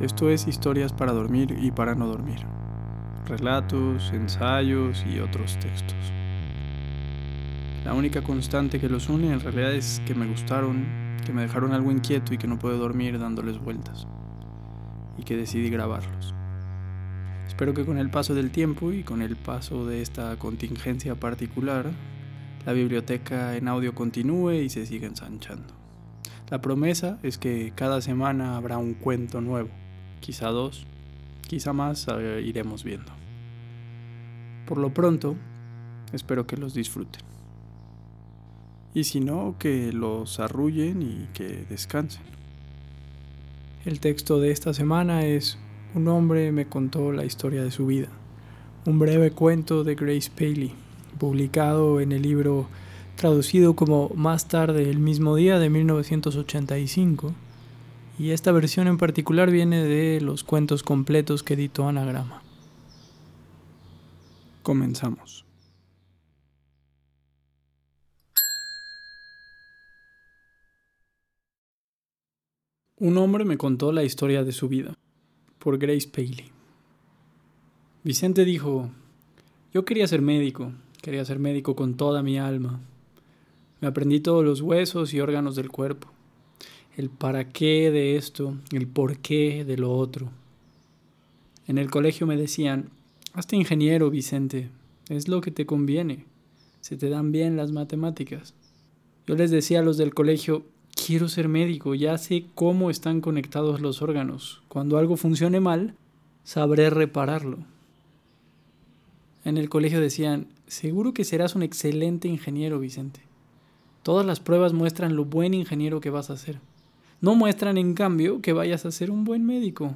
Esto es historias para dormir y para no dormir. Relatos, ensayos y otros textos. La única constante que los une en realidad es que me gustaron, que me dejaron algo inquieto y que no puedo dormir dándoles vueltas. Y que decidí grabarlos. Espero que con el paso del tiempo y con el paso de esta contingencia particular, la biblioteca en audio continúe y se siga ensanchando. La promesa es que cada semana habrá un cuento nuevo quizá dos, quizá más, iremos viendo. Por lo pronto, espero que los disfruten. Y si no, que los arrullen y que descansen. El texto de esta semana es Un hombre me contó la historia de su vida, un breve cuento de Grace Paley, publicado en el libro traducido como Más tarde el mismo día de 1985 y esta versión en particular viene de los cuentos completos que editó Anagrama. Comenzamos. Un hombre me contó la historia de su vida, por Grace Paley. Vicente dijo, yo quería ser médico, quería ser médico con toda mi alma. Me aprendí todos los huesos y órganos del cuerpo el para qué de esto, el por qué de lo otro. En el colegio me decían, hazte ingeniero, Vicente, es lo que te conviene, se te dan bien las matemáticas. Yo les decía a los del colegio, quiero ser médico, ya sé cómo están conectados los órganos. Cuando algo funcione mal, sabré repararlo. En el colegio decían, seguro que serás un excelente ingeniero, Vicente. Todas las pruebas muestran lo buen ingeniero que vas a ser. No muestran, en cambio, que vayas a ser un buen médico.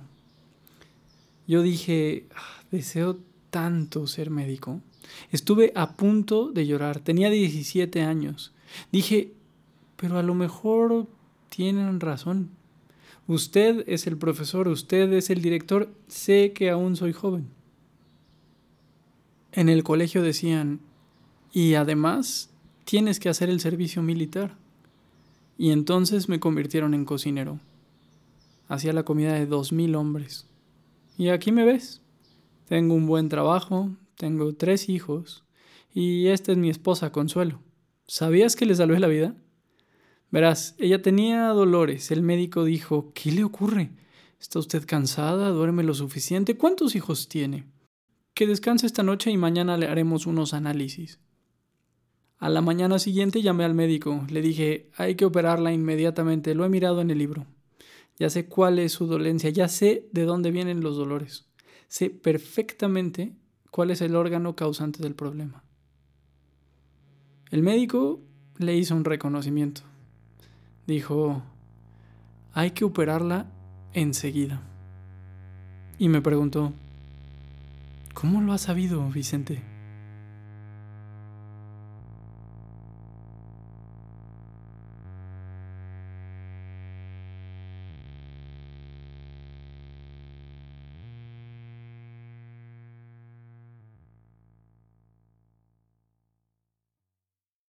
Yo dije, ah, deseo tanto ser médico. Estuve a punto de llorar. Tenía 17 años. Dije, pero a lo mejor tienen razón. Usted es el profesor, usted es el director. Sé que aún soy joven. En el colegio decían, y además tienes que hacer el servicio militar y entonces me convirtieron en cocinero. Hacía la comida de dos mil hombres. Y aquí me ves. Tengo un buen trabajo, tengo tres hijos y esta es mi esposa Consuelo. ¿Sabías que le salvé la vida? Verás, ella tenía dolores. El médico dijo, ¿qué le ocurre? ¿Está usted cansada? ¿Duerme lo suficiente? ¿Cuántos hijos tiene? Que descanse esta noche y mañana le haremos unos análisis. A la mañana siguiente llamé al médico. Le dije, hay que operarla inmediatamente. Lo he mirado en el libro. Ya sé cuál es su dolencia, ya sé de dónde vienen los dolores. Sé perfectamente cuál es el órgano causante del problema. El médico le hizo un reconocimiento. Dijo, hay que operarla enseguida. Y me preguntó, ¿cómo lo has sabido, Vicente?